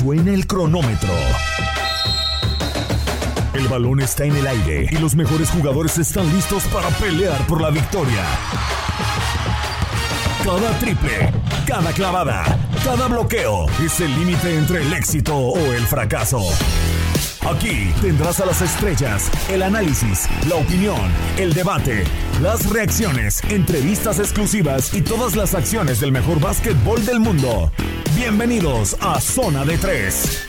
Suena el cronómetro. El balón está en el aire y los mejores jugadores están listos para pelear por la victoria. Cada triple, cada clavada, cada bloqueo es el límite entre el éxito o el fracaso. Aquí tendrás a las estrellas, el análisis, la opinión, el debate, las reacciones, entrevistas exclusivas y todas las acciones del mejor básquetbol del mundo. Bienvenidos a Zona de Tres.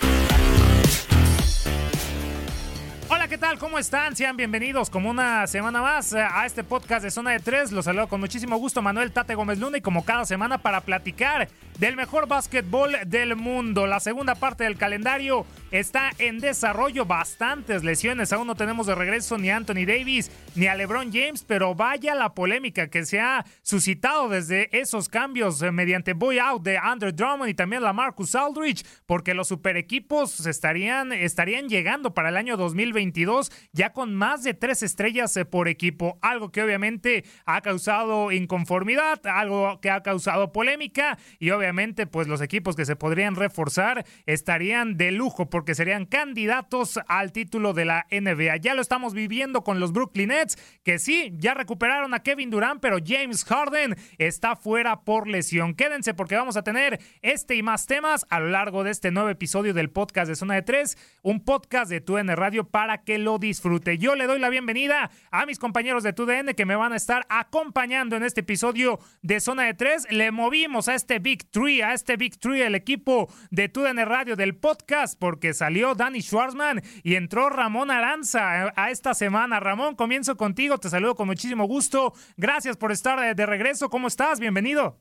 Hola, ¿qué tal? ¿Cómo están? Sean bienvenidos como una semana más eh, a este podcast de Zona de Tres. Los saludo con muchísimo gusto Manuel Tate Gómez Luna y como cada semana para platicar del mejor básquetbol del mundo. La segunda parte del calendario está en desarrollo. Bastantes lesiones. Aún no tenemos de regreso ni a Anthony Davis ni a LeBron James, pero vaya la polémica que se ha suscitado desde esos cambios eh, mediante boy out de Andrew Drummond y también la Marcus Aldridge, porque los super equipos estarían, estarían llegando para el año 2022 ya con más de tres estrellas eh, por equipo. Algo que obviamente ha causado inconformidad, algo que ha causado polémica y obviamente pues los equipos que se podrían reforzar estarían de lujo porque serían candidatos al título de la NBA. Ya lo estamos viviendo con los Brooklyn Nets, que sí, ya recuperaron a Kevin Durant, pero James Harden está fuera por lesión. Quédense porque vamos a tener este y más temas a lo largo de este nuevo episodio del podcast de Zona de Tres, un podcast de TUDN Radio para que lo disfrute. Yo le doy la bienvenida a mis compañeros de TUDN que me van a estar acompañando en este episodio de Zona de Tres. Le movimos a este Big Tree, a este Big Tree, el equipo de TUDN Radio del podcast, porque salió Danny Schwarzman y entró Ramón Aranza a esta semana. Ramón, comienzo contigo, te saludo con muchísimo gusto. Gracias por estar de, de regreso. ¿Cómo estás? Bienvenido.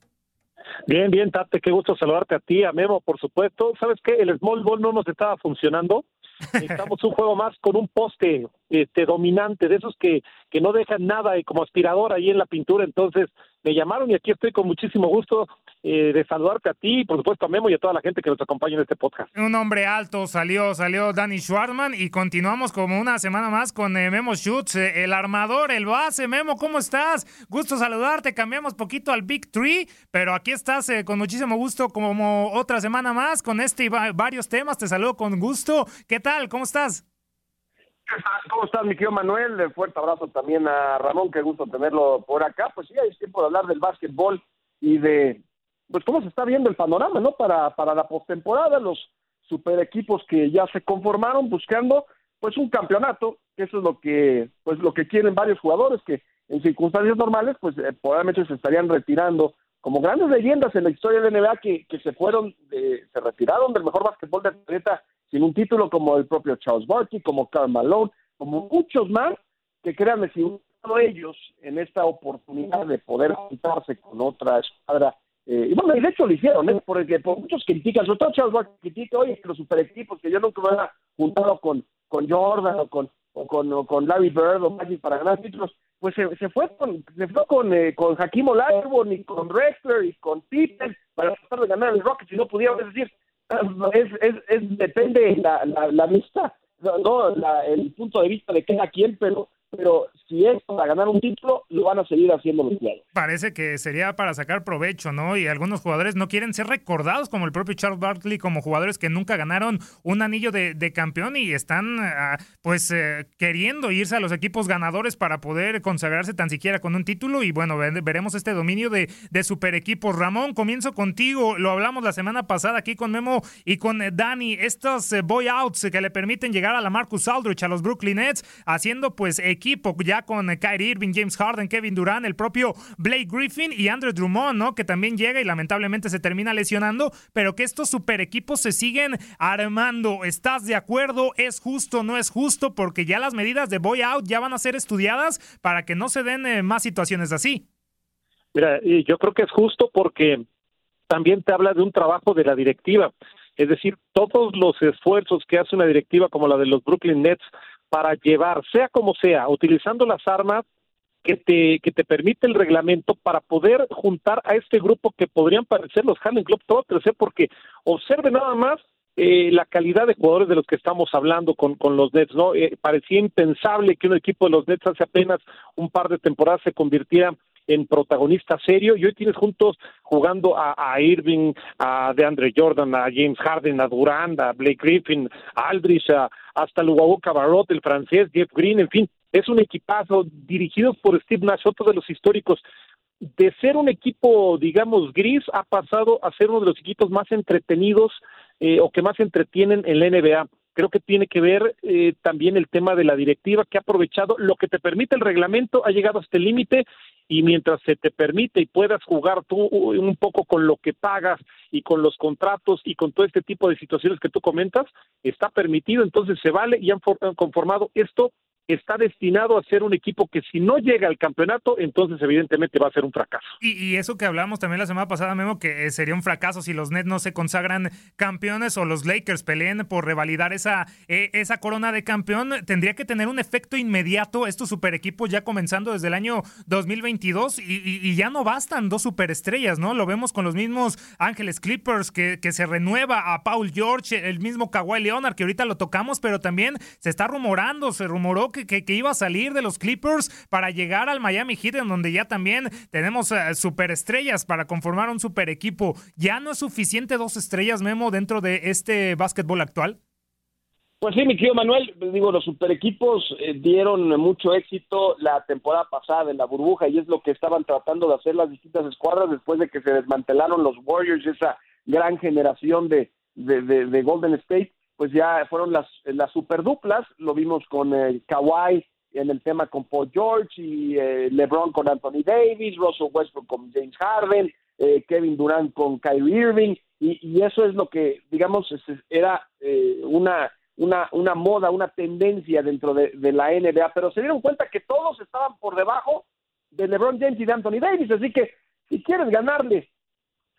Bien, bien, Tate, qué gusto saludarte a ti, a Memo, por supuesto. ¿Sabes qué? El small ball no nos estaba funcionando. Necesitamos un juego más con un poste este, dominante, de esos que, que no dejan nada y como aspirador ahí en la pintura. Entonces me llamaron y aquí estoy con muchísimo gusto eh, de saludarte a ti, por supuesto a Memo y a toda la gente que nos acompaña en este podcast. Un hombre alto salió, salió Danny Schwartzman y continuamos como una semana más con eh, Memo Schutz, eh, el armador, el base. Memo, ¿cómo estás? Gusto saludarte, cambiamos poquito al Big Tree, pero aquí estás eh, con muchísimo gusto como otra semana más con este y va varios temas. Te saludo con gusto. ¿Qué tal? ¿Cómo estás? ¿Cómo estás, mi querido Manuel? Fuerte abrazo también a Ramón, qué gusto tenerlo por acá. Pues sí, es tiempo de hablar del básquetbol y de pues cómo se está viendo el panorama, ¿no? Para, para la postemporada, los super equipos que ya se conformaron buscando pues un campeonato, que eso es lo que pues lo que quieren varios jugadores que en circunstancias normales pues eh, probablemente se estarían retirando como grandes leyendas en la historia de la NBA que, que se fueron, de, se retiraron del mejor básquetbol del planeta sin un título como el propio Charles Barkley, como Karl Malone, como muchos más, que créanme, si uno de ellos en esta oportunidad de poder juntarse con otra escuadra, eh, y bueno, y de hecho lo hicieron, ¿eh? porque por muchos critican, sobre todo Charles Barkley critica, oye, los super equipos, que yo nunca me había juntado con, con Jordan o con, o con, Larry Bird o Magic para ganar títulos, pues se, se fue con se fue con, eh, con Hakim Olajuwon y con Rexler y con Pippen para tratar de ganar el Rockets y no pudieron, decir, es, es, es depende la, la, la vista, no, la, el punto de vista de cada quien, pero pero si es para ganar un título, lo van a seguir haciendo los jugadores. Parece que sería para sacar provecho, ¿no? Y algunos jugadores no quieren ser recordados como el propio Charles Barkley, como jugadores que nunca ganaron un anillo de, campeón y están, uh, pues, eh, queriendo irse a los equipos ganadores para poder consagrarse tan siquiera con un título. Y bueno, ve- veremos este dominio de, de super equipos. Ramón, comienzo contigo. Lo hablamos la semana pasada aquí con Memo y con eh, Dani. Estos eh, boy outs que le permiten llegar a la Marcus Aldridge, a los Brooklyn Nets, haciendo pues equipo ya con eh, Kyrie Irving, James Harden, Kevin Durant, el propio Blake Griffin y Andrew Drummond, ¿no? Que también llega y lamentablemente se termina lesionando, pero que estos super equipos se siguen armando. ¿Estás de acuerdo? ¿Es justo? ¿No es justo? Porque ya las medidas de boy out ya van a ser estudiadas para que no se den eh, más situaciones así. Mira, yo creo que es justo porque también te habla de un trabajo de la directiva. Es decir, todos los esfuerzos que hace una directiva como la de los Brooklyn Nets para llevar, sea como sea, utilizando las armas que te, que te permite el reglamento para poder juntar a este grupo que podrían parecer los Harlem Globetrotters, porque observe nada más eh, la calidad de jugadores de los que estamos hablando con, con los Nets, ¿no? Eh, parecía impensable que un equipo de los Nets hace apenas un par de temporadas se convirtiera en protagonista serio y hoy tienes juntos jugando a, a Irving, a DeAndre Jordan, a James Harden, a Durant, a Blake Griffin, a Aldridge, a, hasta Luau Cabarot, el francés, Jeff Green, en fin, es un equipazo dirigido por Steve Nash, otro de los históricos. De ser un equipo, digamos, gris, ha pasado a ser uno de los equipos más entretenidos eh, o que más entretienen en la NBA creo que tiene que ver eh, también el tema de la directiva que ha aprovechado lo que te permite el reglamento, ha llegado hasta el límite y mientras se te permite y puedas jugar tú un poco con lo que pagas y con los contratos y con todo este tipo de situaciones que tú comentas, está permitido, entonces se vale y han conformado esto está destinado a ser un equipo que si no llega al campeonato, entonces evidentemente va a ser un fracaso. Y, eso que hablamos también la semana pasada, Memo, que eh, sería un fracaso si los Nets no se consagran campeones o los Lakers peleen por revalidar esa, eh, esa corona de campeón, tendría que tener un efecto inmediato estos super equipos ya comenzando desde el año 2022 y, ya no bastan dos superestrellas, ¿no? Lo vemos con los mismos Ángeles Clippers que, que se renueva a Paul George, el mismo Kawhi Leonard que ahorita lo tocamos, pero también se está rumorando, se rumoró que que, iba a salir de los Clippers para llegar al Miami Heat, en donde ya también tenemos uh, superestrellas para conformar un super equipo. ¿Ya no es suficiente dos estrellas, Memo, dentro de este básquetbol actual? Pues sí, mi querido Manuel, digo, los super equipos eh, dieron mucho éxito la temporada pasada en la burbuja y es lo que estaban tratando de hacer las distintas escuadras después de que se desmantelaron los Warriors, esa gran generación de, de Golden State pues ya fueron las, las super duplas, lo vimos con eh, Kawhi en el tema con Paul George y eh, LeBron con Anthony Davis, Russell Westbrook con James Harden, eh, Kevin Durant con Kyrie Irving. Y, eso es lo que digamos era eh, una una una moda, una tendencia dentro de, de, la NBA, pero se dieron cuenta que todos estaban por debajo de LeBron James y de Anthony Davis, así que si quieres ganarle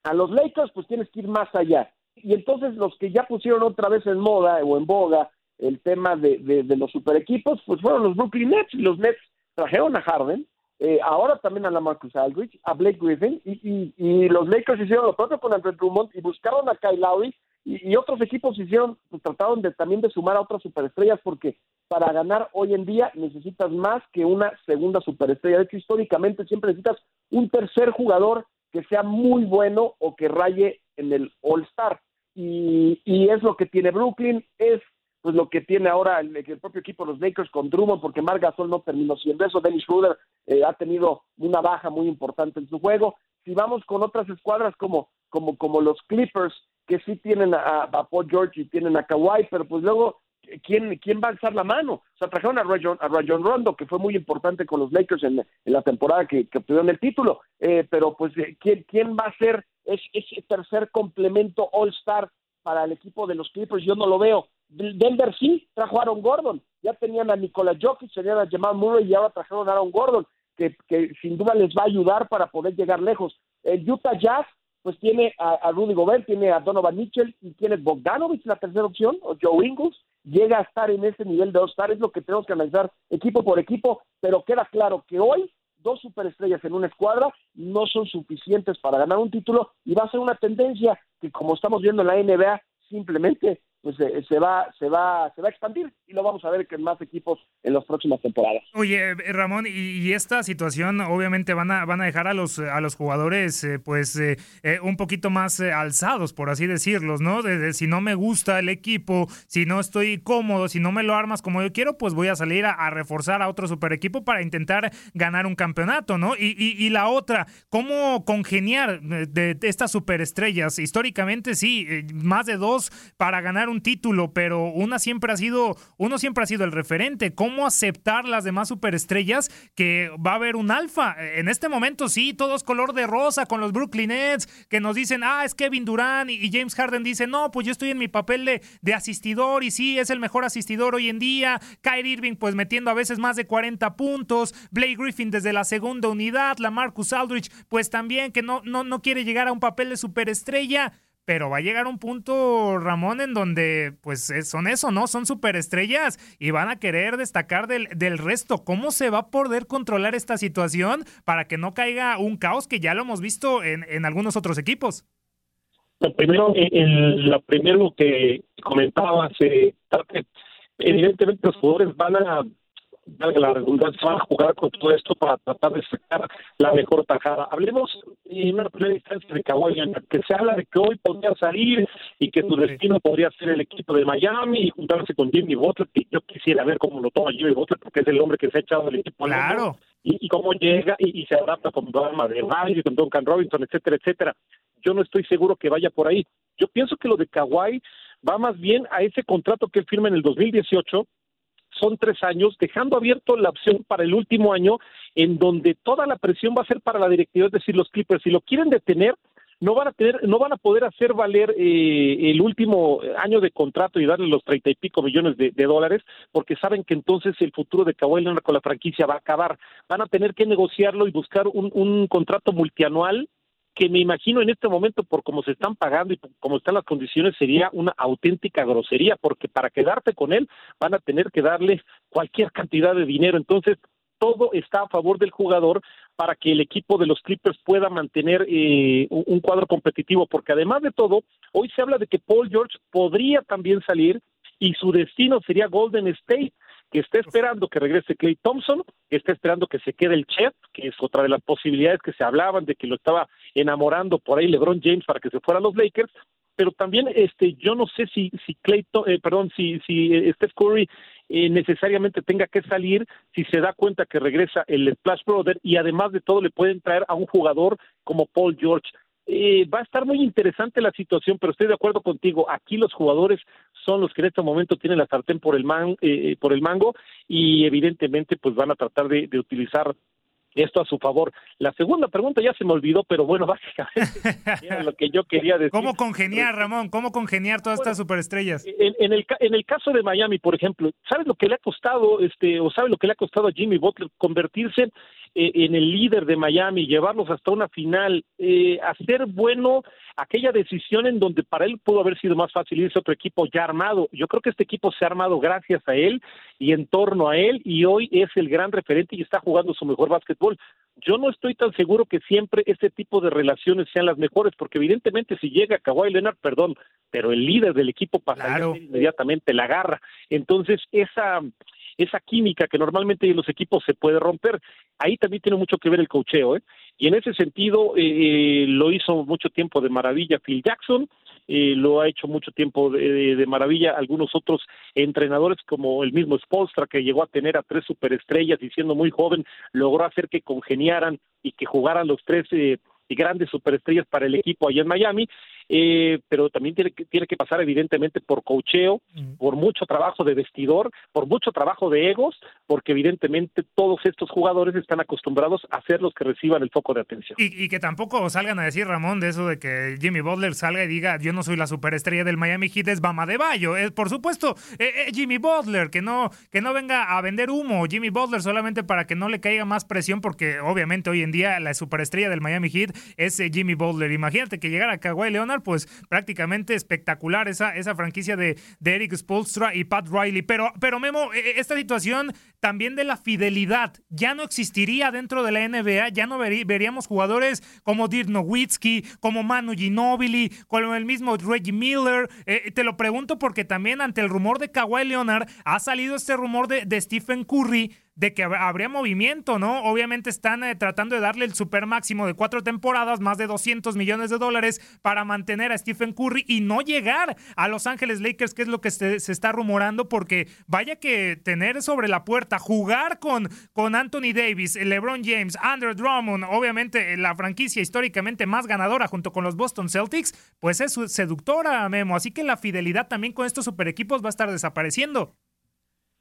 a los Lakers, pues tienes que ir más allá y entonces los que ya pusieron otra vez en moda o en boga el tema de, de, los super equipos, pues fueron los Brooklyn Nets y los Nets trajeron a Harden, eh, ahora también a la Marcus Aldridge, a Blake Griffin y, y, los Lakers hicieron lo propio con Andrew Drummond y buscaron a Kyle Lowry y, otros equipos hicieron, pues, trataron de también de sumar a otras superestrellas porque para ganar hoy en día necesitas más que una segunda superestrella. De hecho, históricamente siempre necesitas un tercer jugador que sea muy bueno o que raye en el All Star. Y, y es lo que tiene Brooklyn, es pues lo que tiene ahora el, propio equipo de los Lakers con Drummond, porque Marc Gasol no terminó siendo eso, Dennis Schroeder eh, ha tenido una baja muy importante en su juego. Si vamos con otras escuadras como, como, como los Clippers, que sí tienen a, a Paul George y tienen a Kawhi, pero pues luego ¿quién, quién va a alzar la mano? O sea, trajeron a Rajon, a Rajon Rondo, que fue muy importante con los Lakers en, la temporada que, obtuvieron el título, eh, pero pues, eh, ¿quién, ¿quién va a ser ese, tercer complemento All-Star para el equipo de los Clippers? Yo no lo veo. Denver sí, trajo a Aaron Gordon, ya tenían a Nikola Jokic, tenían a Jamal Murray y ahora trajeron a Aaron Gordon, que, sin duda les va a ayudar para poder llegar lejos. El Utah Jazz pues tiene a, Rudy Gobert, tiene a Donovan Mitchell y tiene Bogdanovich, la tercera opción, o Joe Ingles, llega a estar en ese nivel de All-Star, es lo que tenemos que analizar equipo por equipo, pero queda claro que hoy dos superestrellas en una escuadra no son suficientes para ganar un título y va a ser una tendencia que como estamos viendo en la NBA simplemente pues eh, se va se va se va a expandir y lo vamos a ver en más equipos en las próximas temporadas. Oye, eh, Ramón, y, esta situación obviamente van a van a dejar a los a los jugadores eh, pues un poquito más alzados, por así decirlos, ¿no? De, si no me gusta el equipo, si no estoy cómodo, si no me lo armas como yo quiero, pues voy a salir a, reforzar a otro super equipo para intentar ganar un campeonato, ¿no? Y, y, la otra, ¿cómo congeniar de, de estas superestrellas? Históricamente sí, más de dos para ganar un título, pero una siempre ha sido, uno siempre ha sido el referente. ¿Cómo aceptar las demás superestrellas que va a haber un alfa? En este momento sí, todo es color de rosa con los Brooklyn Nets, que nos dicen, ah, es Kevin Durant y James Harden dice, no, pues yo estoy en mi papel de, de asistidor y sí, es el mejor asistidor hoy en día. Kyrie Irving pues metiendo a veces más de 40 puntos, Blake Griffin desde la segunda unidad, la Marcus Aldridge pues también que no, no, no quiere llegar a un papel de superestrella pero va a llegar un punto, Ramón, en donde pues son eso, ¿no? Son superestrellas y van a querer destacar del, del resto. ¿Cómo se va a poder controlar esta situación para que no caiga un caos que ya lo hemos visto en, en algunos otros equipos? Lo primero, el, lo primero que comentabas, eh, evidentemente los jugadores van a la redundancia, van a jugar con todo esto para tratar de sacar la mejor tajada. Hablemos en una primera instancia de Kawhi que se habla de que hoy podría salir y que su destino podría ser el equipo de Miami y juntarse con Jimmy Butler, que yo quisiera ver cómo lo toma Jimmy Butler, porque es el hombre que se ha echado del equipo. Claro. Y, cómo llega y, se adapta con Dama de y con Duncan Robinson, etcétera, etcétera. Yo no estoy seguro que vaya por ahí. Yo pienso que lo de Kawhi va más bien a ese contrato que él firma en el 2018, son tres años, dejando abierto la opción para el último año, en donde toda la presión va a ser para la directiva, es decir, los Clippers, si lo quieren detener, no van a tener, no van a poder hacer valer eh, el último año de contrato y darle los treinta y pico millones de, dólares, porque saben que entonces el futuro de Kawhi Leonard con la franquicia va a acabar. Van a tener que negociarlo y buscar un, un contrato multianual que me imagino en este momento por cómo se están pagando y cómo están las condiciones sería una auténtica grosería porque para quedarte con él van a tener que darle cualquier cantidad de dinero. Entonces todo está a favor del jugador para que el equipo de los Clippers pueda mantener eh, un cuadro competitivo porque además de todo hoy se habla de que Paul George podría también salir y su destino sería Golden State que está esperando que regrese Clay Thompson, que está esperando que se quede el Chef, que es otra de las posibilidades que se hablaban de que lo estaba enamorando por ahí LeBron James para que se fuera a los Lakers, pero también este yo no sé si si Clay eh, perdón si si eh, Steph Curry eh, necesariamente tenga que salir si se da cuenta que regresa el Splash Brother y además de todo le pueden traer a un jugador como Paul George eh, va a estar muy interesante la situación, pero estoy de acuerdo contigo. Aquí los jugadores son los que en este momento tienen la sartén por el, man, eh, por el mango y evidentemente pues van a tratar de, de utilizar esto a su favor. La segunda pregunta ya se me olvidó, pero bueno, básicamente era lo que yo quería decir. ¿Cómo congeniar, Ramón? ¿Cómo congeniar todas estas superestrellas? En, en, el, en el caso de Miami, por ejemplo, ¿sabes lo que le ha costado, este, o sabe lo que le ha costado a Jimmy Butler convertirse eh, en el líder de Miami, llevarlos hasta una final, eh, hacer bueno aquella decisión en donde para él pudo haber sido más fácil irse a otro equipo ya armado. Yo creo que este equipo se ha armado gracias a él y en torno a él y hoy es el gran referente y está jugando su mejor básquetbol. Yo no estoy tan seguro que siempre este tipo de relaciones sean las mejores, porque evidentemente si llega Kawhi Leonard, perdón, pero el líder del equipo pasa inmediatamente la agarra. Entonces, esa esa química que normalmente en los equipos se puede romper. Ahí también tiene mucho que ver el cocheo, ¿eh? Y en ese sentido eh, lo hizo mucho tiempo de maravilla Phil Jackson, eh, lo ha hecho mucho tiempo de, de, maravilla algunos otros entrenadores como el mismo Spolstra que llegó a tener a tres superestrellas y siendo muy joven logró hacer que congeniaran y que jugaran los tres eh, grandes superestrellas para el equipo allá en Miami eh, pero también tiene que, tiene que pasar evidentemente por cocheo, por mucho trabajo de vestidor, por mucho trabajo de egos, porque evidentemente todos estos jugadores están acostumbrados a ser los que reciban el foco de atención. Y, que tampoco salgan a decir, Ramón, de eso de que Jimmy Butler salga y diga, yo no soy la superestrella del Miami Heat, es Bama de Bayo. Es, por supuesto, eh, eh, Jimmy Butler, que no, que no venga a vender humo, Jimmy Butler solamente para que no le caiga más presión, porque obviamente hoy en día la superestrella del Miami Heat es Jimmy Butler. Imagínate que llegara Kawhi Leonard pues prácticamente espectacular esa, esa franquicia de, de Eric Spolstra y Pat Riley. Pero, pero Memo, e, e, esta situación también de la fidelidad ya no existiría dentro de la NBA, ya no veríamos jugadores como Dirk Nowitzki, como Manu Ginobili, como el mismo Reggie Miller. Eh, te lo pregunto porque también ante el rumor de Kawhi Leonard ha salido este rumor de, de Stephen Curry de que habría movimiento, ¿no? Obviamente están eh, tratando de darle el super máximo de cuatro temporadas, más de 200 millones de dólares para mantener a Stephen Curry y no llegar a Los Ángeles Lakers, que es lo que se, está rumorando, porque vaya que tener sobre la puerta, jugar con, con Anthony Davis, LeBron James, Andrew Drummond, obviamente la franquicia históricamente más ganadora junto con los Boston Celtics, pues es seductora, Memo. Así que la fidelidad también con estos super equipos va a estar desapareciendo.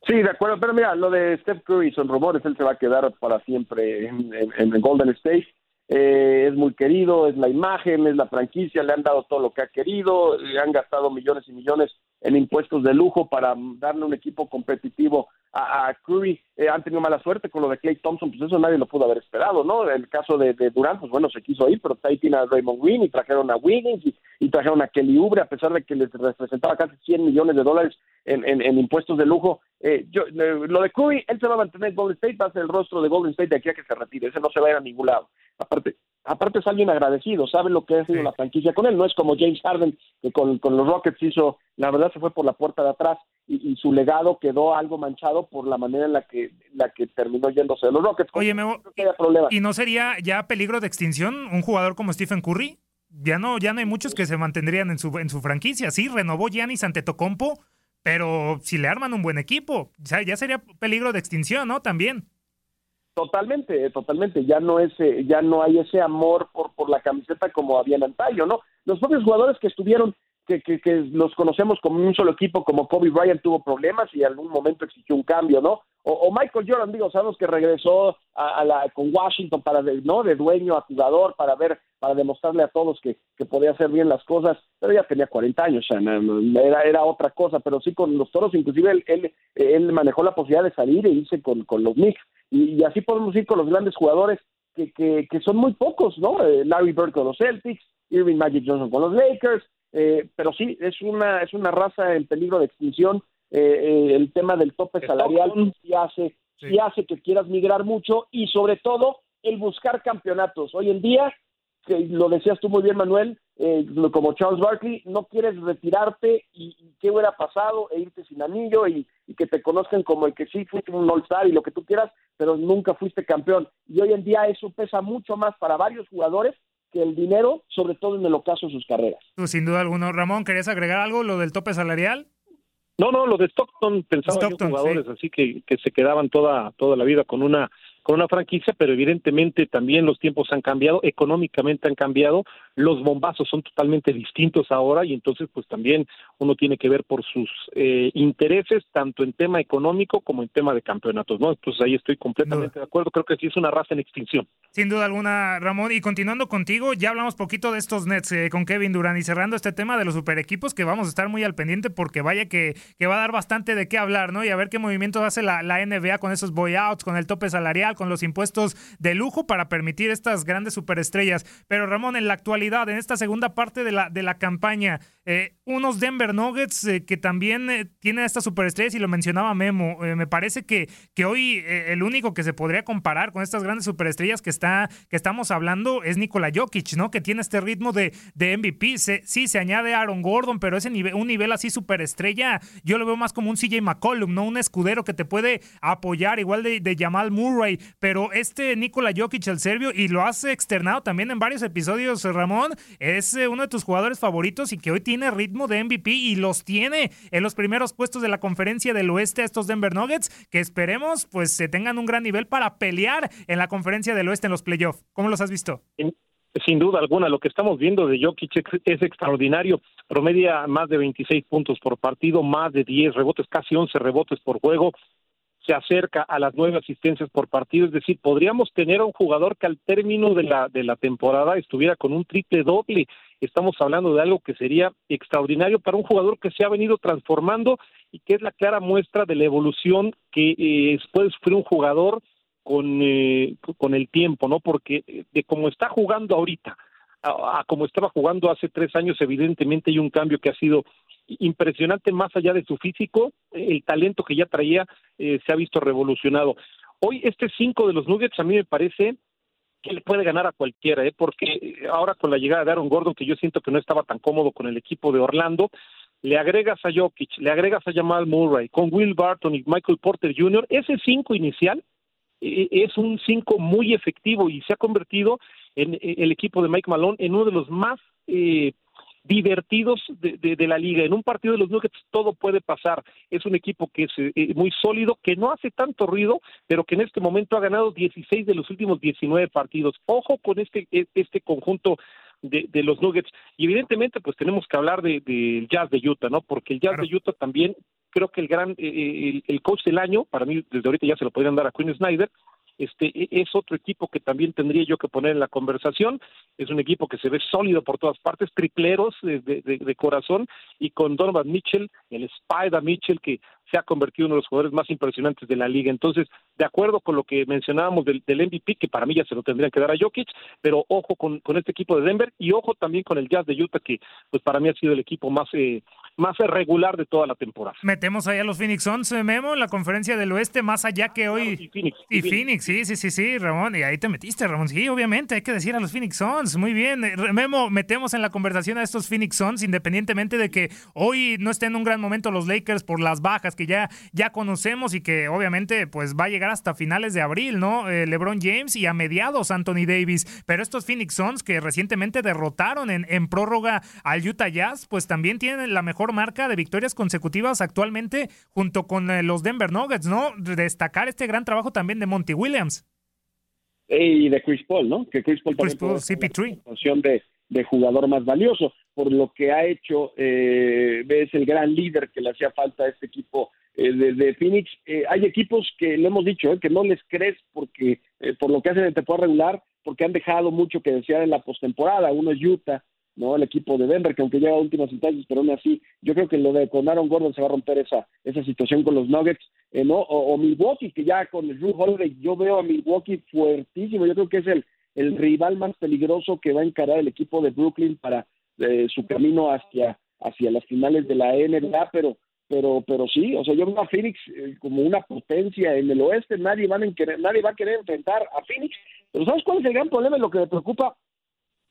Sí, de acuerdo, pero mira, lo de Steph Curry son rumores, él se va a quedar para siempre en, en, Golden State. Eh, es muy querido, es la imagen, es la franquicia, le han dado todo lo que ha querido, le han gastado millones y millones en impuestos de lujo para darle un equipo competitivo a, Curry. Eh, han tenido mala suerte con lo de Clay Thompson, pues eso nadie lo pudo haber esperado, ¿no? El caso de, Durant, pues bueno, se quiso ir, pero ahí tiene a Raymond Green y trajeron a Wiggins y, trajeron a Kelly Oubre, a pesar de que les representaba casi 100 millones de dólares en, impuestos de lujo. Eh, yo, eh, lo de Curry, él se va a mantener en Golden State, va a ser el rostro de Golden State de aquí a que se retire, ese no se va a ir a ningún lado. Aparte, aparte es alguien agradecido, sabe lo que ha sido la franquicia con él, no es como James Harden, que con, con los Rockets hizo, la verdad se fue por la puerta de atrás y, su legado quedó algo manchado por la manera en la que la que terminó yéndose de los Rockets. Oye, ¿y no sería ya peligro de extinción un jugador como Stephen Curry? Ya no, ya no hay muchos que se mantendrían en su, en su franquicia. Sí, renovó Giannis Antetokounmpo, pero si le arman un buen equipo, ya, ya sería peligro de extinción, ¿no? También. Totalmente, totalmente. Ya no es, eh, ya no hay ese amor por, por la camiseta como había en antaño, ¿no? Los propios jugadores que estuvieron que, que, los conocemos como un solo equipo, como Kobe Bryant tuvo problemas y en algún momento exigió un cambio, ¿no? O, Michael Jordan, digo, sabemos que regresó a, la, con Washington para de, ¿no? de dueño a jugador, para ver, para demostrarle a todos que, que podía hacer bien las cosas, pero ya tenía 40 años, o sea, era, era otra cosa, pero sí con los toros, inclusive él, él, él manejó la posibilidad de salir e irse con, con los Knicks, y, así podemos ir con los grandes jugadores que, que, que son muy pocos, ¿no? Eh, Larry Bird con los Celtics, Irving Magic Johnson con los Lakers, eh, pero sí, es una, es una raza en peligro de extinción. Eh, eh, el tema del tope salarial sí hace, sí. hace que quieras migrar mucho y sobre todo el buscar campeonatos. Hoy en día, que lo decías tú muy bien, Manuel, como Charles Barkley, no quieres retirarte y, qué hubiera pasado e irte sin anillo y, y, que te conozcan como el que sí fuiste un All-Star y lo que tú quieras, pero nunca fuiste campeón. Y hoy en día eso pesa mucho más para varios jugadores que el dinero, sobre todo en el ocaso de sus carreras. Tú, sin duda alguna. Ramón, ¿querías agregar algo, lo del tope salarial? No, no, lo de Stockton pensaba en jugadores así que, que se quedaban toda, toda la vida con una con una franquicia, pero evidentemente también los tiempos han cambiado, económicamente han cambiado, los bombazos son totalmente distintos ahora y entonces pues también uno tiene que ver por sus eh, intereses, tanto en tema económico como en tema de campeonatos, ¿no? Entonces ahí estoy completamente de acuerdo, creo que sí es una raza en extinción. Sin duda alguna, Ramón, y continuando contigo, ya hablamos poquito de estos Nets eh, con Kevin Durant y cerrando este tema de los super equipos que vamos a estar muy al pendiente porque vaya que, que va a dar bastante de qué hablar, ¿no? Y a ver qué movimiento hace la, la NBA con esos boyouts, con el tope salarial, con los impuestos de lujo para permitir estas grandes superestrellas. Pero Ramón, en la actualidad, en esta segunda parte de la, de la campaña, eh, unos Denver Nuggets eh, que también eh, tienen estas superestrellas y lo mencionaba Memo, me parece que, que hoy el único que se podría comparar con estas grandes superestrellas que, que estamos hablando es Nikola Jokic, ¿no? Que tiene este ritmo de, de MVP. sí, se añade Aaron Gordon, pero ese nivel, un nivel así superestrella, yo lo veo más como un CJ McCollum, ¿no? Un escudero que te puede apoyar, igual de, de Jamal Murray, pero este Nikola Jokic, el serbio, y lo has externado también en varios episodios, Ramón, es uno de tus jugadores favoritos y que hoy tiene ritmo de MVP y los tiene en los primeros puestos de la conferencia del oeste a estos Denver Nuggets, que esperemos pues se tengan un gran nivel para pelear en la conferencia del oeste los playoffs. ¿Cómo los has visto? Sin duda alguna, lo que estamos viendo de Jokic es extraordinario. Promedia más de 26 puntos por partido, más de 10 rebotes, casi 11 rebotes por juego. Se acerca a las nueve asistencias por partido, es decir, podríamos tener a un jugador que al término de la, de la temporada estuviera con un triple doble estamos hablando de algo que sería extraordinario para un jugador que se ha venido transformando y que es la clara muestra de la evolución que eh, puede sufrir un jugador con, eh, con el tiempo, ¿no? Porque eh, de cómo está jugando ahorita a, como estaba jugando hace tres años, evidentemente hay un cambio que ha sido impresionante más allá de su físico, el talento que ya traía eh, se ha visto revolucionado. Hoy este cinco de los Nuggets a mí me parece que le puede ganar a cualquiera, ¿eh? porque ahora con la llegada de Aaron Gordon, que yo siento que no estaba tan cómodo con el equipo de Orlando, le agregas a Jokic, le agregas a Jamal Murray, con Will Barton y Michael Porter Jr., ese cinco inicial eh, es un cinco muy efectivo y se ha convertido en, el equipo de Mike Malone en uno de los más eh, divertidos de, de, la liga. En un partido de los Nuggets todo puede pasar. Es un equipo que es eh, muy sólido, que no hace tanto ruido, pero que en este momento ha ganado 16 de los últimos 19 partidos. Ojo con este, e, este conjunto de, de los Nuggets. Y evidentemente, pues tenemos que hablar del de, Jazz de Utah, ¿no? Porque el Jazz de Utah también, creo que el gran, eh, el, el, coach del año, para mí desde ahorita ya se lo podrían dar a Quinn Snyder, este e, es otro equipo que también tendría yo que poner en la conversación. Es un equipo que se ve sólido por todas partes, tripleros de, de corazón y con Donovan Mitchell, el Spider Mitchell que se ha convertido en uno de los jugadores más impresionantes de la liga. Entonces, de acuerdo con lo que mencionábamos del, del MVP, que para mí ya se lo tendrían que dar a Jokic, pero ojo con, con este equipo de Denver y ojo también con el Jazz de Utah, que pues para mí ha sido el equipo más eh, más regular de toda la temporada. Metemos ahí a los Phoenix Suns, eh, Memo, en la conferencia del oeste, más allá que hoy. Y Phoenix. Y, Phoenix. sí, sí, sí, sí, Ramón. Y ahí te metiste, Ramón. Sí, obviamente, hay que decir a los Phoenix Suns. Muy bien. Eh, Memo, metemos en la conversación a estos Phoenix Suns, independientemente de que hoy no estén en un gran momento los Lakers por las bajas que ya, ya conocemos y que obviamente pues va a llegar hasta finales de abril, ¿no? Eh, LeBron James y a mediados Anthony Davis. Pero estos Phoenix Suns que recientemente derrotaron en, en prórroga al Utah Jazz, pues también tienen la mejor marca de victorias consecutivas actualmente junto con eh, los Denver Nuggets, ¿no? Destacar este gran trabajo también de Monty Williams. Y de Chris Paul, ¿no? Que Chris Paul Chris Paul, CP3. De, de jugador más valioso, por lo que ha hecho, eh, es el gran líder que le hacía falta a este equipo eh, de, Phoenix. Eh, hay equipos que, lo hemos dicho, que no les crees porque por lo que hacen en temporada regular, porque han dejado mucho que desear en la postemporada. Uno es Utah, ¿no? El equipo de Denver, que aunque llega a últimas instancias, pero aún así, yo creo que lo de con Aaron Gordon se va a romper esa, esa situación con los Nuggets, eh, ¿no? O, Milwaukee, que ya con el Drew Holiday, yo veo a Milwaukee fuertísimo, yo creo que es el, el rival más peligroso que va a encarar el equipo de Brooklyn para eh, su camino hacia, hacia las finales de la NBA, pero pero pero sí, o sea, yo veo a Phoenix eh, como una potencia en el oeste, nadie, van a querer, nadie va a querer enfrentar a Phoenix, pero ¿sabes cuál es el gran problema? Lo que me preocupa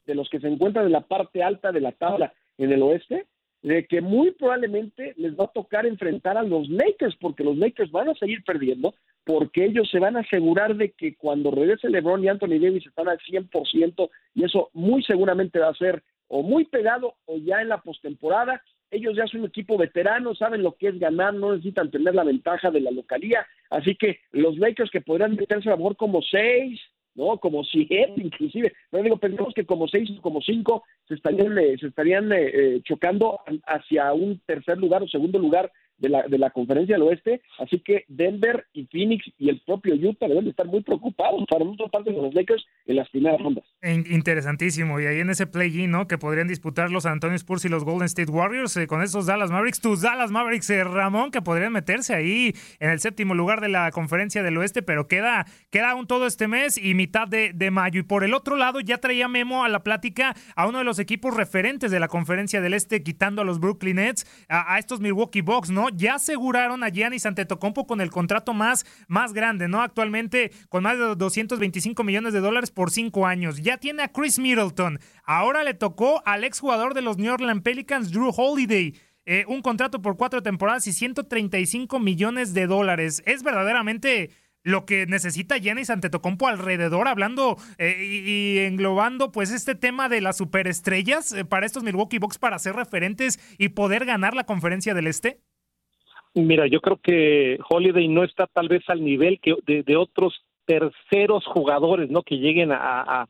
de los que se encuentran en la parte alta de la tabla en el oeste, de que muy probablemente les va a tocar enfrentar a los Lakers, porque los Lakers van a seguir perdiendo, porque ellos se van a asegurar de que cuando regrese LeBron y Anthony Davis están al 100%, y eso muy seguramente va a ser o muy pegado o ya en la postemporada. Ellos ya son un equipo veterano, saben lo que es ganar, no necesitan tener la ventaja de la localía. Así que los Lakers que podrán meterse a lo mejor como seis, ¿no? Como siete, inclusive. No digo, pensemos que como seis o como cinco se estarían, eh, se estarían eh, eh, chocando hacia un tercer lugar o segundo lugar de la, de la conferencia del oeste, así que Denver y Phoenix y el propio Utah deben estar muy preocupados para muchas parte de los Lakers en las primeras rondas. Interesantísimo, y ahí en ese play-in, ¿no? Que podrían disputar los Antonio Spurs y los Golden State Warriors eh, con esos Dallas Mavericks, tus Dallas Mavericks, eh, Ramón, que podrían meterse ahí en el séptimo lugar de la conferencia del oeste, pero queda, queda aún todo este mes y mitad de, de mayo. Y por el otro lado, ya traía Memo a la plática a uno de los equipos referentes de la conferencia del este, quitando a los Brooklyn Nets, a estos Milwaukee Bucks, ¿no? Ya aseguraron a Giannis Antetokounmpo con el contrato más, más grande, ¿no? Actualmente con más de 225 millones de dólares por cinco años. Ya tiene a Chris Middleton. Ahora le tocó al exjugador de los New Orleans Pelicans, Drew Holiday. Eh, un contrato por cuatro temporadas y 135 millones de dólares. Es verdaderamente lo que necesita Giannis Antetokounmpo alrededor, hablando eh, y, englobando pues este tema de las superestrellas eh, para estos Milwaukee Bucks para ser referentes y poder ganar la conferencia del Este? Mira, yo creo que Holiday no está tal vez al nivel que de, otros terceros jugadores, ¿no? Que lleguen a,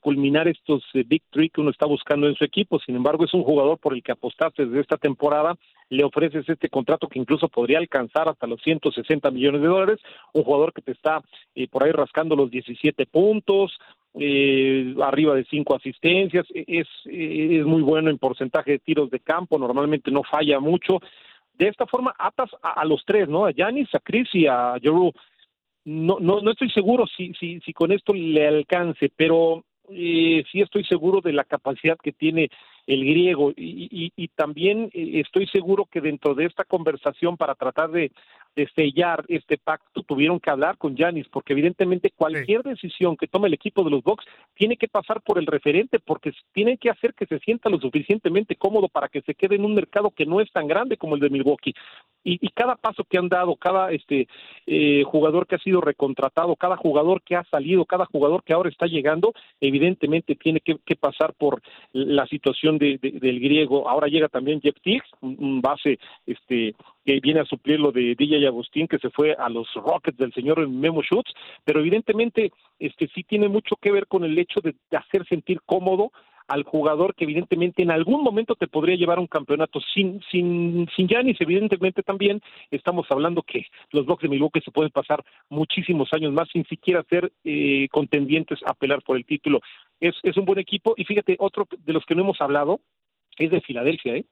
culminar estos eh, big three que uno está buscando en su equipo. Sin embargo, es un jugador por el que apostaste desde esta temporada, le ofreces este contrato que incluso podría alcanzar hasta los 160 millones de dólares, un jugador que te está eh, por ahí rascando los 17 puntos, eh, arriba de cinco asistencias, e, es, es muy bueno en porcentaje de tiros de campo, normalmente no falla mucho. De esta forma atas a, los tres, ¿no? A Yanis, a Chris y a Jeru no, no, no estoy seguro si, si, si con esto le alcance, pero eh, sí estoy seguro de la capacidad que tiene el griego y, y, también eh, estoy seguro que dentro de esta conversación para tratar de, de sellar este pacto tuvieron que hablar con Yanis porque evidentemente cualquier decisión que tome el equipo de los Bucks tiene que pasar por el referente porque tiene que hacer que se sienta lo suficientemente cómodo para que se quede en un mercado que no es tan grande como el de Milwaukee y, y cada paso que han dado cada este eh, jugador que ha sido recontratado cada jugador que ha salido cada jugador que ahora está llegando evidentemente tiene que, que pasar por la situación del griego. Ahora llega también Jeff Tiggs, un, base este que viene a suplir lo de DJ Agustín, que se fue a los Rockets del señor Memo Schutz, pero evidentemente este sí tiene mucho que ver con el hecho de, hacer sentir cómodo al jugador que evidentemente en algún momento te podría llevar a un campeonato sin sin sin Giannis. Evidentemente también estamos hablando que los Bucks de Milwaukee se pueden pasar muchísimos años más sin siquiera ser eh, contendientes a pelear por el título. Es es un buen equipo y fíjate otro de los que no hemos hablado es de Filadelfia eh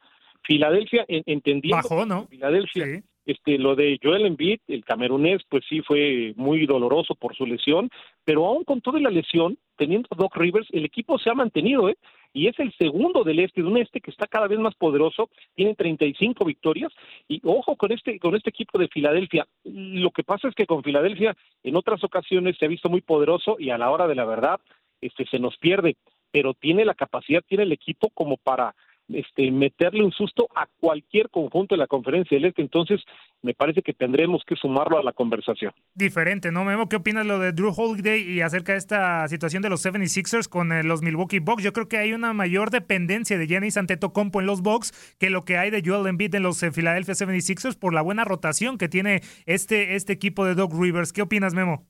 Filadelfia entendiendo Bajó, ¿no? Filadelfia este lo de Joel Embiid el camerunés pues sí fue muy doloroso por su lesión pero aún con toda la lesión teniendo Doc Rivers el equipo se ha mantenido eh y es el segundo del este, de un este que está cada vez más poderoso, tiene 35 victorias y ojo con este con este equipo de Filadelfia. Lo que pasa es que con Filadelfia en otras ocasiones se ha visto muy poderoso y a la hora de la verdad este se nos pierde, pero tiene la capacidad, tiene el equipo como para este, meterle un susto a cualquier conjunto de la conferencia del Este. Entonces, me parece que tendremos que sumarlo a la conversación. Diferente, ¿no, Memo? ¿Qué opinas lo de Drew Holiday y acerca de esta situación de los 76ers con eh, los Milwaukee Bucks? Yo creo que hay una mayor dependencia de Giannis Antetokounmpo en los Bucks que lo que hay de Joel Embiid en los eh, Philadelphia 76ers por la buena rotación que tiene este, este equipo de Doc Rivers. ¿Qué opinas, Memo?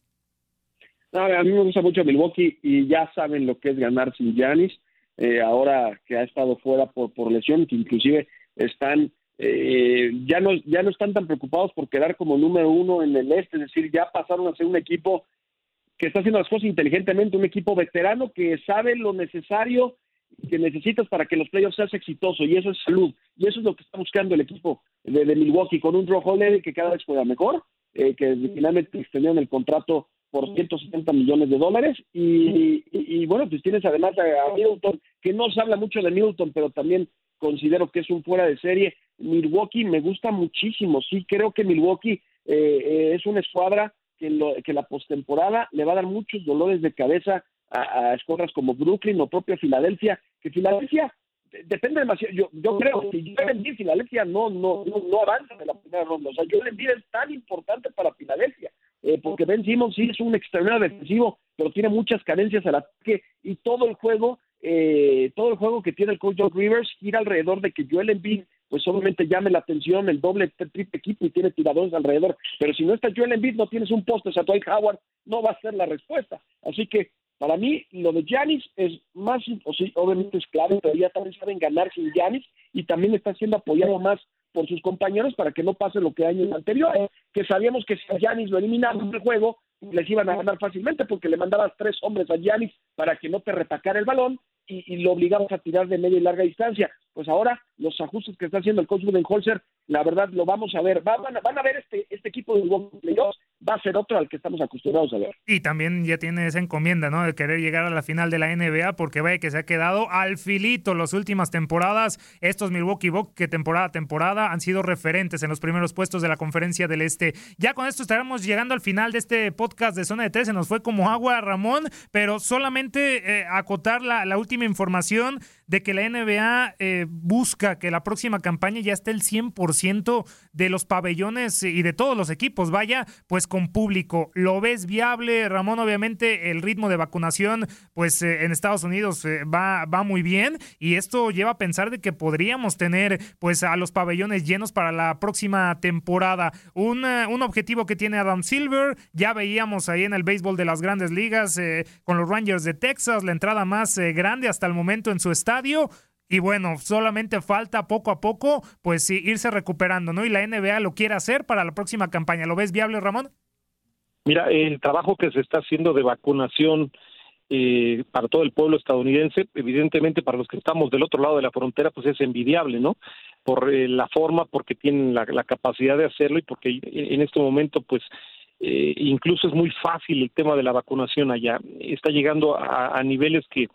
a mí me gusta mucho Milwaukee y ya saben lo que es ganar sin Giannis eh, ahora que ha estado fuera por, por lesión, que inclusive están eh, ya no ya no están tan preocupados por quedar como número uno en el este, es decir, ya pasaron a ser un equipo que está haciendo las cosas inteligentemente, un equipo veterano que sabe lo necesario que necesitas para que los playoffs sean exitosos y eso es salud y eso es lo que está buscando el equipo de, Milwaukee con un Drew Holiday que cada vez juega mejor, eh, que finalmente extendieron el contrato por 170 millones de dólares y, bueno, pues tienes además a, Middleton, que no se habla mucho de Middleton, pero también considero que es un fuera de serie. Milwaukee me gusta muchísimo, sí, creo que Milwaukee eh, eh, es una escuadra que, lo, que la postemporada le va a dar muchos dolores de cabeza a, a escuadras como Brooklyn o propio Filadelfia, que Filadelfia depende demasiado. Yo, yo creo que yo Embiid, Filadelfia no, no, no, no avanza en la primera ronda. O sea, yo Embiid es tan importante para Filadelfia eh, porque Ben Simmons sí es un extremo defensivo, pero tiene muchas carencias al ataque y todo el juego, eh, todo el juego que tiene el coach Doug Rivers gira alrededor de que Joel Embiid pues obviamente llame la atención el doble triple equipo y tiene tiradores alrededor, pero si no está Joel Embiid no tienes un poste, o sea, Dwight Howard no va a ser la respuesta, así que para mí lo de Giannis es más, o obviamente es clave, pero ya también saben ganar sin Giannis y también está siendo apoyado más por sus compañeros para que no pase lo que años anteriores, que sabíamos que si a Giannis lo eliminaban del juego, les iban a ganar fácilmente porque le mandabas tres hombres a Giannis para que no te retacara el balón y, lo obligabas a tirar de media y larga distancia. Pues ahora los ajustes que está haciendo el coach Budenholzer, la verdad lo vamos a ver. van, a, van a ver este, este equipo de playoffs va a ser otro al que estamos acostumbrados a ver. Y también ya tiene esa encomienda, ¿no? De querer llegar a la final de la NBA, porque vaya que se ha quedado al filito las últimas temporadas. Estos Milwaukee Bucks que temporada a temporada han sido referentes en los primeros puestos de la conferencia del Este. Ya con esto estaremos llegando al final de este podcast de Zona de Tres. Se nos fue como agua, Ramón, pero solamente eh, acotar la, la, última información de que la NBA eh, busca que la próxima campaña ya esté el 100% de los pabellones y de todos los equipos. Vaya, pues con público. ¿Lo ves viable, Ramón? Obviamente el ritmo de vacunación pues eh, en Estados Unidos eh, va, va muy bien y esto lleva a pensar de que podríamos tener pues a los pabellones llenos para la próxima temporada. Un, eh, un objetivo que tiene Adam Silver, ya veíamos ahí en el béisbol de las grandes ligas con los Rangers de Texas, la entrada más grande hasta el momento en su estadio. Y bueno, solamente falta poco a poco, pues irse recuperando, ¿no? Y la NBA lo quiere hacer para la próxima campaña. ¿Lo ves viable, Ramón? Mira, el trabajo que se está haciendo de vacunación eh, para todo el pueblo estadounidense, evidentemente para los que estamos del otro lado de la frontera, pues es envidiable, ¿no? Por eh, la forma, porque tienen la, capacidad de hacerlo y porque en este momento, pues, eh, incluso es muy fácil el tema de la vacunación allá. Está llegando a niveles que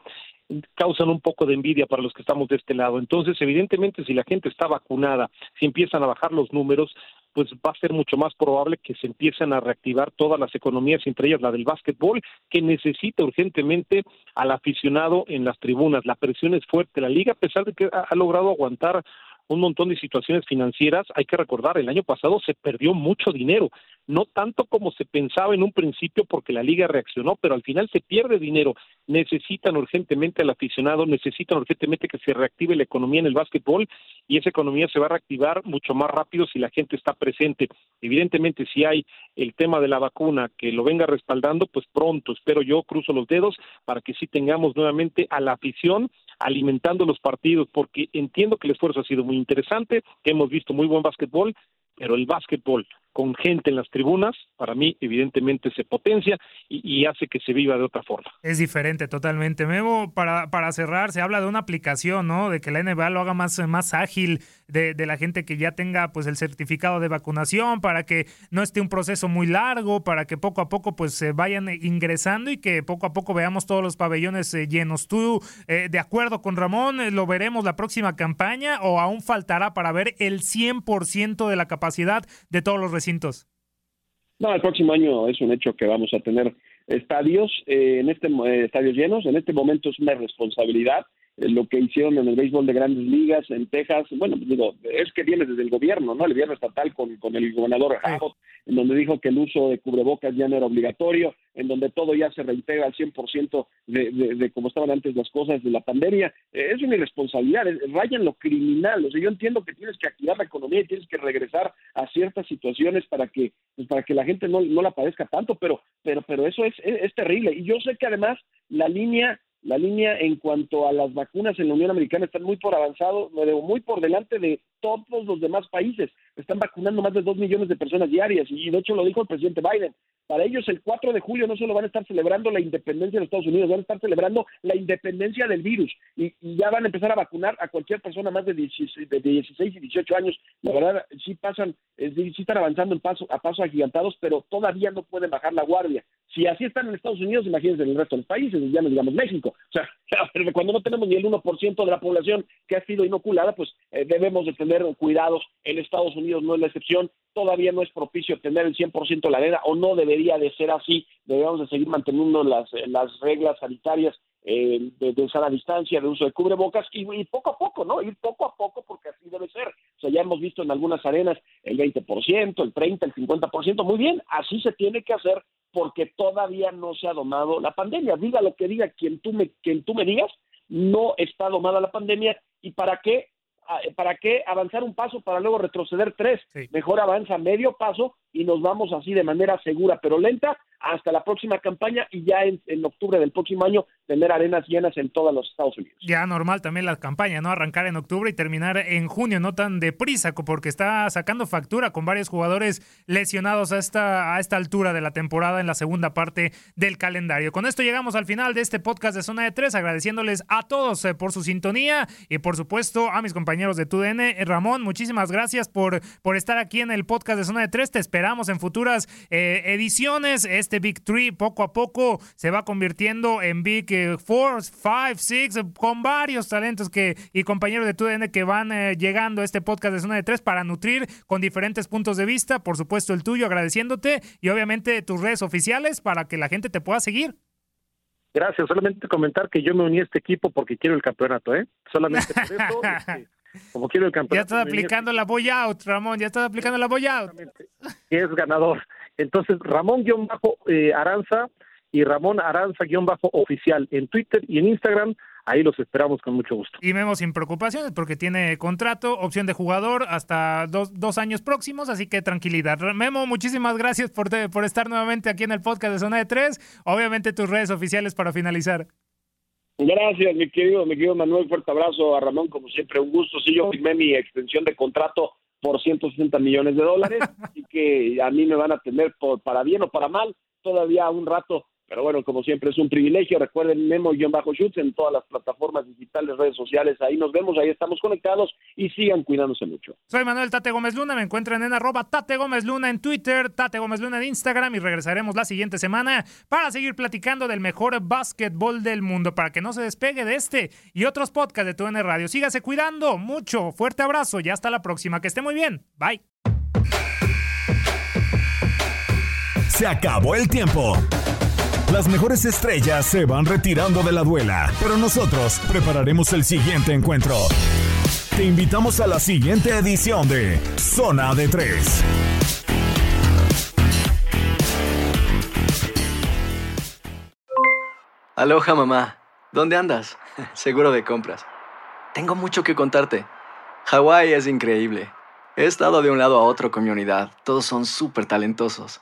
causan un poco de envidia para los que estamos de este lado. Entonces, evidentemente, si la gente está vacunada, si empiezan a bajar los números, pues va a ser mucho más probable que se empiecen a reactivar todas las economías, entre ellas la del básquetbol, que necesita urgentemente al aficionado en las tribunas. La presión es fuerte. La liga, a pesar de que ha, logrado aguantar un montón de situaciones financieras, hay que recordar, el año pasado se perdió mucho dinero no tanto como se pensaba en un principio porque la liga reaccionó, pero al final se pierde dinero. Necesitan urgentemente al aficionado, necesitan urgentemente que se reactive la economía en el básquetbol y esa economía se va a reactivar mucho más rápido si la gente está presente. Evidentemente, si hay el tema de la vacuna que lo venga respaldando, pues pronto, espero yo, cruzo los dedos para que sí tengamos nuevamente a la afición alimentando los partidos, porque entiendo que el esfuerzo ha sido muy interesante, que hemos visto muy buen básquetbol, pero el básquetbol con gente en las tribunas, para mí evidentemente se potencia y, hace que se viva de otra forma. Es diferente totalmente. Memo, para, para cerrar, se habla de una aplicación, ¿no? De que la NBA lo haga más, más ágil, de, de, la gente que ya tenga pues el certificado de vacunación, para que no esté un proceso muy largo, para que poco a poco pues se vayan ingresando y que poco a poco veamos todos los pabellones eh, llenos. ¿Tú, eh, de acuerdo con Ramón, eh, lo veremos la próxima campaña o aún faltará para ver el 100% de la capacidad de todos los recintos? No, el próximo año es un hecho que vamos a tener estadios eh, en este eh, estadios llenos. En este momento es una responsabilidad lo que hicieron en el béisbol de grandes ligas en Texas, bueno, digo, es que viene desde el gobierno, ¿no? El gobierno estatal con, con el gobernador Abbott, en donde dijo que el uso de cubrebocas ya no era obligatorio, en donde todo ya se reintegra al 100% de, de, de cómo estaban antes las cosas de la pandemia. Eh, es una irresponsabilidad, raya en lo criminal. O sea, yo entiendo que tienes que activar la economía y tienes que regresar a ciertas situaciones para que, pues, para que la gente no, no la padezca tanto, pero, pero, pero eso es, es terrible. Y yo sé que además la línea la línea en cuanto a las vacunas en la Unión Americana están muy por avanzado, muy por delante de todos los demás países. Están vacunando más de dos millones de personas diarias y de hecho lo dijo el presidente Biden. Para ellos el 4 de julio no solo van a estar celebrando la independencia de Estados Unidos, van a estar celebrando la independencia del virus y, ya van a empezar a vacunar a cualquier persona más de 16, de 16 y 18 años. La verdad, sí pasan, sí están avanzando en paso, a pasos agigantados, pero todavía no pueden bajar la guardia. Si así están en Estados Unidos, imagínense en el resto de los países, ya no digamos México. O sea, cuando no tenemos ni el 1% de la población que ha sido inoculada, pues eh, debemos de tener cuidados. En Estados Unidos no es la excepción. Todavía no es propicio tener el 100% de la arena o no debería de ser así. Debemos de seguir manteniendo las, eh, las reglas sanitarias eh, de, de sana distancia, de uso de cubrebocas y, y, poco a poco, ¿no? Ir poco a poco porque así debe ser. O sea, ya hemos visto en algunas arenas el 20%, el 30%, el 50%. Muy bien, así se tiene que hacer porque todavía no se ha domado la pandemia. Diga lo que diga quien tú me, quien tú me digas, no está domada la pandemia. ¿Y para qué? ¿Para qué avanzar un paso para luego retroceder tres? Mejor avanza medio paso y nos vamos así de manera segura pero lenta hasta la próxima campaña y ya en, octubre del próximo año tener arenas llenas en todos los Estados Unidos. Ya normal también la campaña, ¿no? Arrancar en octubre y terminar en junio, no tan deprisa, porque está sacando factura con varios jugadores lesionados a esta, a esta altura de la temporada en la segunda parte del calendario. Con esto llegamos al final de este podcast de Zona de Tres, agradeciéndoles a todos eh, por su sintonía y por supuesto a mis compañeros de TUDN. Eh, Ramón, muchísimas gracias por, por estar aquí en el podcast de Zona de Tres. Te esperamos en futuras eh, ediciones. Este Big Three poco a poco se va convirtiendo en Big eh, Four, Five, Six, con varios talentos que y compañeros de TUDN que van eh, llegando a este podcast de Zona de Tres para nutrir con diferentes puntos de vista. Por supuesto, el tuyo, agradeciéndote y obviamente tus redes oficiales para que la gente te pueda seguir. Gracias. Solamente comentar que yo me uní a este equipo porque quiero el campeonato, ¿eh? Solamente por eso. Este, como quiero el campeonato. Ya estás aplicando la boy out, Ramón, ya estás aplicando la boy out. Que es ganador. Entonces, Ramón-Aranza y Ramón Aranza-oficial en Twitter y en Instagram. Ahí los esperamos con mucho gusto. Y Memo sin preocupaciones porque tiene contrato, opción de jugador hasta dos, dos años próximos, así que tranquilidad. Memo, muchísimas gracias por, por estar nuevamente aquí en el podcast de Zona de Tres. Obviamente tus redes oficiales para finalizar. Gracias, mi querido, mi querido Manuel. Fuerte abrazo a Ramón, como siempre, un gusto. Sí, yo firmé mi extensión de contrato por 160 millones de dólares, y que a mí me van a tener por, para bien o para mal todavía un rato pero bueno, como siempre es un privilegio. Recuerden Memo-Shoots en todas las plataformas digitales, redes sociales. Ahí nos vemos, ahí estamos conectados y sigan cuidándose mucho. Soy Manuel Tate Gómez Luna. Me encuentran en arroba Tate Gómez Luna en Twitter, Tate Gómez Luna en Instagram y regresaremos la siguiente semana para seguir platicando del mejor básquetbol del mundo para que no se despegue de este y otros podcasts de TUN Radio. Sígase cuidando mucho. Fuerte abrazo y hasta la próxima. Que esté muy bien. Bye. Se acabó el tiempo. Las mejores estrellas se van retirando de la duela, pero nosotros prepararemos el siguiente encuentro. Te invitamos a la siguiente edición de Zona de Tres. Aloha mamá, ¿dónde andas? Seguro de compras. Tengo mucho que contarte. Hawái es increíble. He estado de un lado a otro con mi unidad. Todos son súper talentosos.